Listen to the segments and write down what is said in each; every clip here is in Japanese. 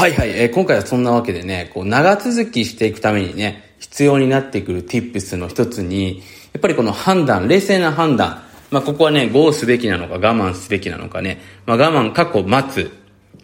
はいはい、えー、今回はそんなわけでね、こう、長続きしていくためにね、必要になってくる tips の一つに、やっぱりこの判断、冷静な判断、まあ、ここはね、ゴーすべきなのか我慢すべきなのかね、まあ、我慢、過去待つ、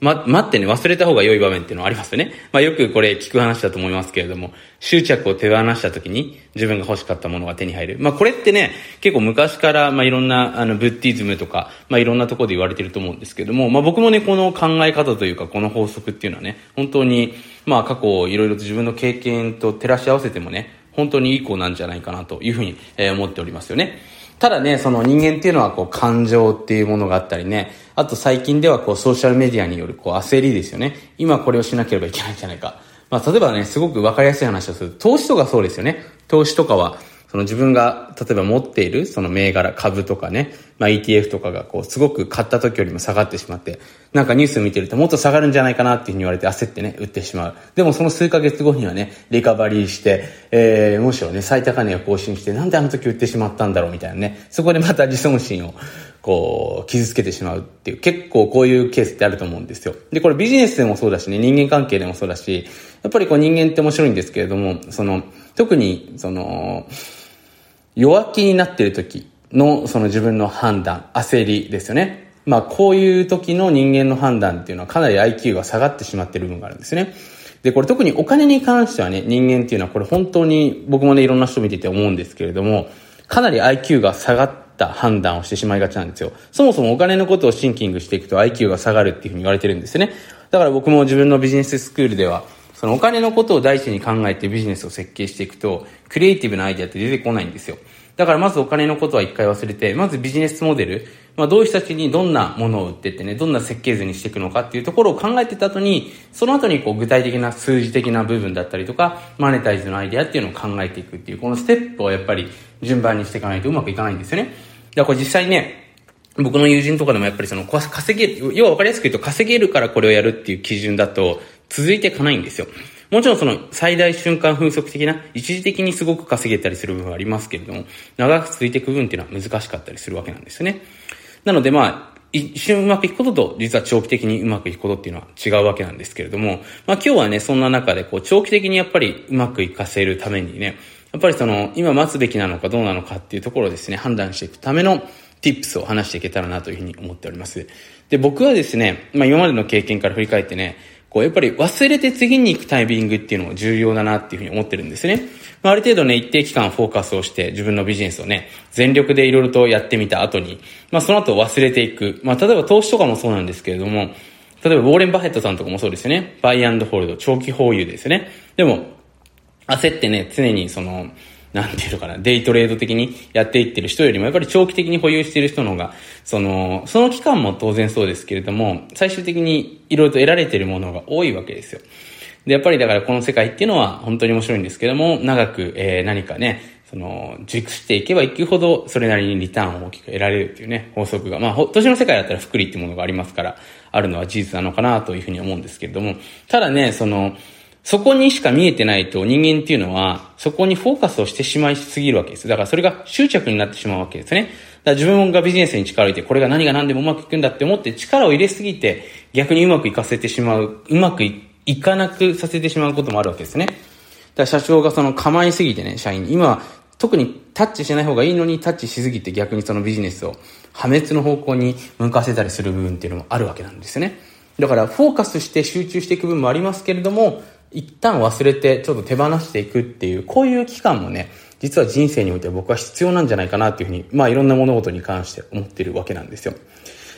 ま、待ってね、忘れた方が良い場面っていうのはありますよね。まあ、よくこれ聞く話だと思いますけれども、執着を手放した時に自分が欲しかったものが手に入る。まあ、これってね、結構昔から、まあ、いろんな、あの、ブッディズムとか、まあ、いろんなところで言われてると思うんですけども、まあ、僕もね、この考え方というか、この法則っていうのはね、本当に、まあ、過去いろいろと自分の経験と照らし合わせてもね、本当にいい子なんじゃないかなというふうに、え、思っておりますよね。ただね、その人間っていうのはこう感情っていうものがあったりね、あと最近ではこうソーシャルメディアによるこう焦りですよね。今これをしなければいけないんじゃないか。まあ例えばね、すごくわかりやすい話をする。投資とかそうですよね。投資とかはその自分が例えば持っているその銘柄株とかね、まあ ETF とかがこうすごく買った時よりも下がってしまって、なんかニュース見てるともっと下がるんじゃないかなっていうふうに言われて焦ってね、売ってしまう。でもその数ヶ月後にはね、リカバリーして、えー、むしろね、最高値を更新して、なんであの時売ってしまったんだろうみたいなね、そこでまた自尊心をこう、傷つけてしまうっていう、結構こういうケースってあると思うんですよ。で、これビジネスでもそうだしね、人間関係でもそうだし、やっぱりこう人間って面白いんですけれども、その、特に、その、弱気になっている時のその自分の判断、焦りですよね。まあこういう時の人間の判断っていうのはかなり IQ が下がってしまっている部分があるんですね。で、これ特にお金に関してはね、人間っていうのはこれ本当に僕もね、いろんな人見てて思うんですけれども、かなり IQ が下がった判断をしてしまいがちなんですよ。そもそもお金のことをシンキングしていくと IQ が下がるっていうふうに言われてるんですね。だから僕も自分のビジネススクールでは、そのお金のことを第一に考えてビジネスを設計していくと、クリエイティブなアイデアって出てこないんですよ。だからまずお金のことは一回忘れて、まずビジネスモデル、まあどういう人たちにどんなものを売ってってね、どんな設計図にしていくのかっていうところを考えてた後に、その後にこう具体的な数字的な部分だったりとか、マネタイズのアイデアっていうのを考えていくっていう、このステップをやっぱり順番にしていかないとうまくいかないんですよね。だからこれ実際ね、僕の友人とかでもやっぱりその稼げる、要は分かりやすく言うと稼げるからこれをやるっていう基準だと続いていかないんですよ。もちろんその最大瞬間風速的な、一時的にすごく稼げたりする部分はありますけれども、長く続いていく部分っていうのは難しかったりするわけなんですよね。なのでまあ、一瞬うまくいくことと、実は長期的にうまくいくことっていうのは違うわけなんですけれども、まあ今日はね、そんな中でこう長期的にやっぱりうまくいかせるためにね、やっぱりその、今待つべきなのかどうなのかっていうところをですね、判断していくための tips を話していけたらなというふうに思っております。で、僕はですね、まあ今までの経験から振り返ってね、こう、やっぱり忘れて次に行くタイミングっていうのも重要だなっていうふうに思ってるんですね。まあ、ある程度ね、一定期間フォーカスをして自分のビジネスをね、全力でいろいろとやってみた後に、まあ、その後忘れていく。まあ、例えば投資とかもそうなんですけれども、例えば、ウォーレン・バフェットさんとかもそうですよね。バイアンドホールド、長期保有ですよね。でも、焦ってね、常にその、なんていうのかな、デイトレード的にやっていってる人よりも、やっぱり長期的に保有している人の方が、その、その期間も当然そうですけれども、最終的にいろいろと得られているものが多いわけですよ。で、やっぱりだからこの世界っていうのは本当に面白いんですけども、長く、えー、何かね、その、熟していけばいくほど、それなりにリターンを大きく得られるっていうね、法則が、まあ、年の世界だったら福利っていうものがありますから、あるのは事実なのかなというふうに思うんですけれども、ただね、その、そこにしか見えてないと人間っていうのは、そこにフォーカスをしてしまいすぎるわけです。だからそれが執着になってしまうわけですね。だから自分がビジネスに力を入れて、これが何が何でもうまくいくんだって思って力を入れすぎて、逆にうまくいかせてしまう、うまくいかなくさせてしまうこともあるわけですね。だから社長がその構いすぎてね、社員に、今、特にタッチしない方がいいのにタッチしすぎて逆にそのビジネスを破滅の方向に向かせたりする部分っていうのもあるわけなんですね。だからフォーカスして集中していく部分もありますけれども、一旦忘れてちょっと手放していくっていう、こういう期間もね、実は人生において僕は必要なんじゃないかなっていうふうに、まあいろんな物事に関して思ってるわけなんですよ。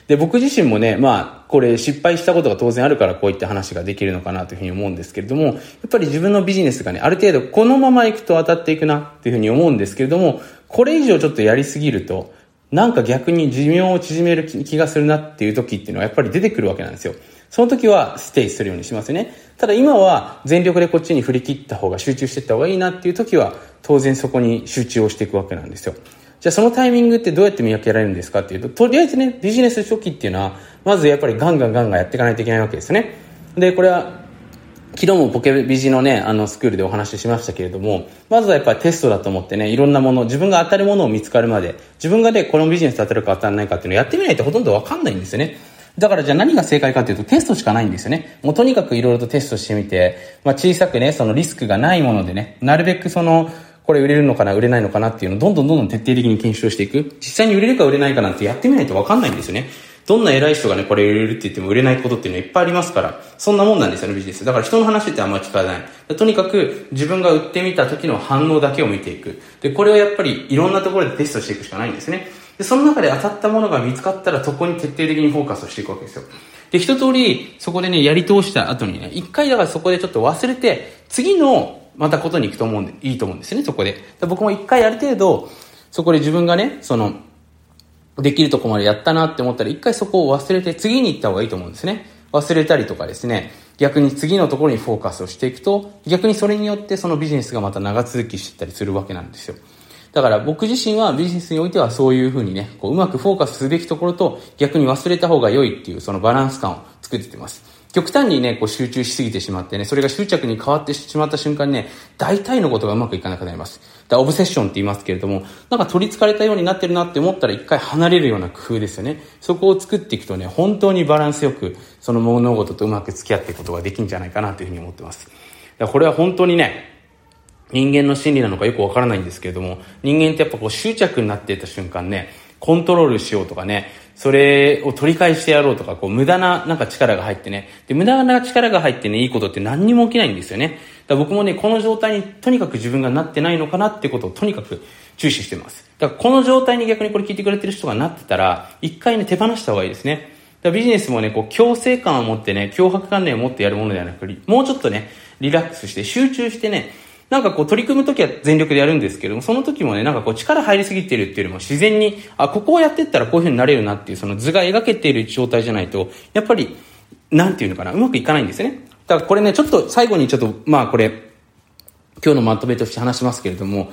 で、僕自身もね、まあ、これ失敗したことが当然あるからこういった話ができるのかなというふうに思うんですけれども、やっぱり自分のビジネスがね、ある程度このまま行くと当たっていくなっていうふうに思うんですけれども、これ以上ちょっとやりすぎると、なんか逆に寿命を縮める気がするなっていう時っていうのはやっぱり出てくるわけなんですよ。その時はステイするようにしますね。ただ今は全力でこっちに振り切った方が集中していった方がいいなっていう時は当然そこに集中をしていくわけなんですよ。じゃあそのタイミングってどうやって見分けられるんですかっていうと、とりあえずね、ビジネス初期っていうのは、まずやっぱりガンガンガンガンやっていかないといけないわけですね。で、これは昨日もポケビジのね、あのスクールでお話ししましたけれども、まずはやっぱりテストだと思ってね、いろんなもの、自分が当たるものを見つかるまで、自分がね、このビジネス当たるか当たらないかっていうのをやってみないとほとんどわかんないんですよね。だからじゃあ何が正解かというとテストしかないんですよね。もうとにかくいろいろとテストしてみて、まあ小さくね、そのリスクがないものでね、なるべくその、これ売れるのかな、売れないのかなっていうのをどんどんどんどん徹底的に検証していく。実際に売れるか売れないかなんてやってみないとわかんないんですよね。どんな偉い人がね、これ売れるって言っても売れないことっていうのはいっぱいありますから、そんなもんなんですよね、ビジネス。だから人の話ってあんま聞かない。とにかく自分が売ってみた時の反応だけを見ていく。で、これをやっぱりいろんなところでテストしていくしかないんですね。で、その中で当たったものが見つかったら、そこに徹底的にフォーカスをしていくわけですよ。で、一通り、そこでね、やり通した後にね、一回だからそこでちょっと忘れて、次の、またことに行くと思うんで、いいと思うんですよね、そこで。で僕も一回ある程度、そこで自分がね、その、できるとこまでやったなって思ったら、一回そこを忘れて次に行った方がいいと思うんですね。忘れたりとかですね、逆に次のところにフォーカスをしていくと、逆にそれによってそのビジネスがまた長続きしてたりするわけなんですよ。だから僕自身はビジネスにおいてはそういうふうにね、こううまくフォーカスすべきところと逆に忘れた方が良いっていうそのバランス感を作っててます。極端にね、こう集中しすぎてしまってね、それが執着に変わってしまった瞬間にね、大体のことがうまくいかなくなります。だオブセッションって言いますけれども、なんか取り憑かれたようになってるなって思ったら一回離れるような工夫ですよね。そこを作っていくとね、本当にバランスよく、その物事とうまく付き合っていくことができるんじゃないかなというふうに思ってます。だこれは本当にね、人間の心理なのかよくわからないんですけれども、人間ってやっぱこう執着になっていた瞬間ね、コントロールしようとかね、それを取り返してやろうとか、こう無駄ななんか力が入ってね、で、無駄な力が入ってね、いいことって何にも起きないんですよね。だ僕もね、この状態にとにかく自分がなってないのかなってことをとにかく注視してます。だからこの状態に逆にこれ聞いてくれてる人がなってたら、一回ね、手放した方がいいですね。だビジネスもね、こう、強制感を持ってね、脅迫観念を持ってやるものではなく、もうちょっとね、リラックスして集中してね、なんかこう取り組むときは全力でやるんですけども、その時もね、なんかこう力入りすぎてるっていうよりも自然に、あ、ここをやってったらこういう風になれるなっていうその図が描けている状態じゃないと、やっぱり、なんていうのかな、うまくいかないんですよね。だからこれね、ちょっと最後にちょっと、まあこれ、今日のまとめとして話しますけれども、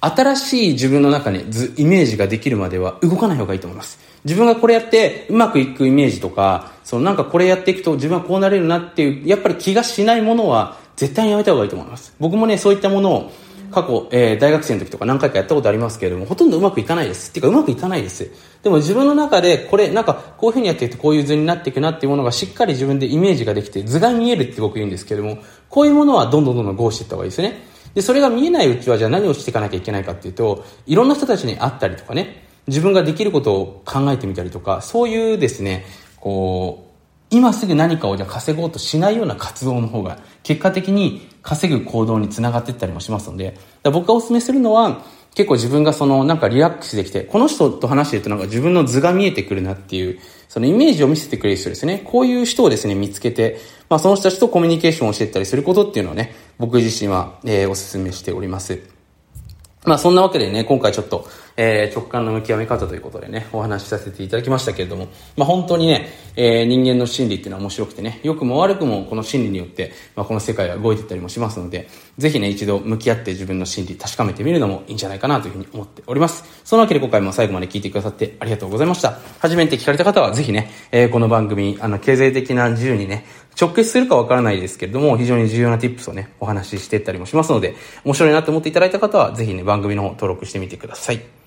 新しい自分の中に図、イメージができるまでは動かない方がいいと思います。自分がこれやってうまくいくイメージとか、そのなんかこれやっていくと自分はこうなれるなっていう、やっぱり気がしないものは絶対にやめた方がいいと思います。僕もね、そういったものを過去、えー、大学生の時とか何回かやったことありますけれども、ほとんどうまくいかないです。っていうか、うまくいかないです。でも自分の中で、これ、なんか、こういう風にやっていくとこういう図になっていくなっていうものがしっかり自分でイメージができて、図が見えるって僕言うんですけれども、こういうものはどんどんどんどんゴーしていった方がいいですね。で、それが見えないうちは、じゃあ何をしていかなきゃいけないかっていうと、いろんな人たちに会ったりとかね、自分ができることを考えてみたりとか、そういうですね、こう、今すぐ何かをじゃ稼ごうとしないような活動の方が、結果的に稼ぐ行動につながっていったりもしますので、僕がお勧めするのは、結構自分がそのなんかリラックスできて、この人と話してるとなんか自分の図が見えてくるなっていう、そのイメージを見せてくれる人ですね。こういう人をですね、見つけて、まあその人たちとコミュニケーションをしていったりすることっていうのはね、僕自身は、えー、お勧めしております。まあそんなわけでね、今回ちょっと、えー、直感の向き合い方ということでね、お話しさせていただきましたけれども、まあ本当にね、えー、人間の心理っていうのは面白くてね、良くも悪くもこの心理によって、まあこの世界は動いていったりもしますので、ぜひね、一度向き合って自分の心理確かめてみるのもいいんじゃないかなというふうに思っております。そのわけで今回も最後まで聞いてくださってありがとうございました。初めて聞かれた方はぜひね、えー、この番組、あの、経済的な自由にね、直結するかわからないですけれども、非常に重要な tips をね、お話ししていったりもしますので、面白いなと思っていただいた方は、ぜひね、番組の方登録してみてください。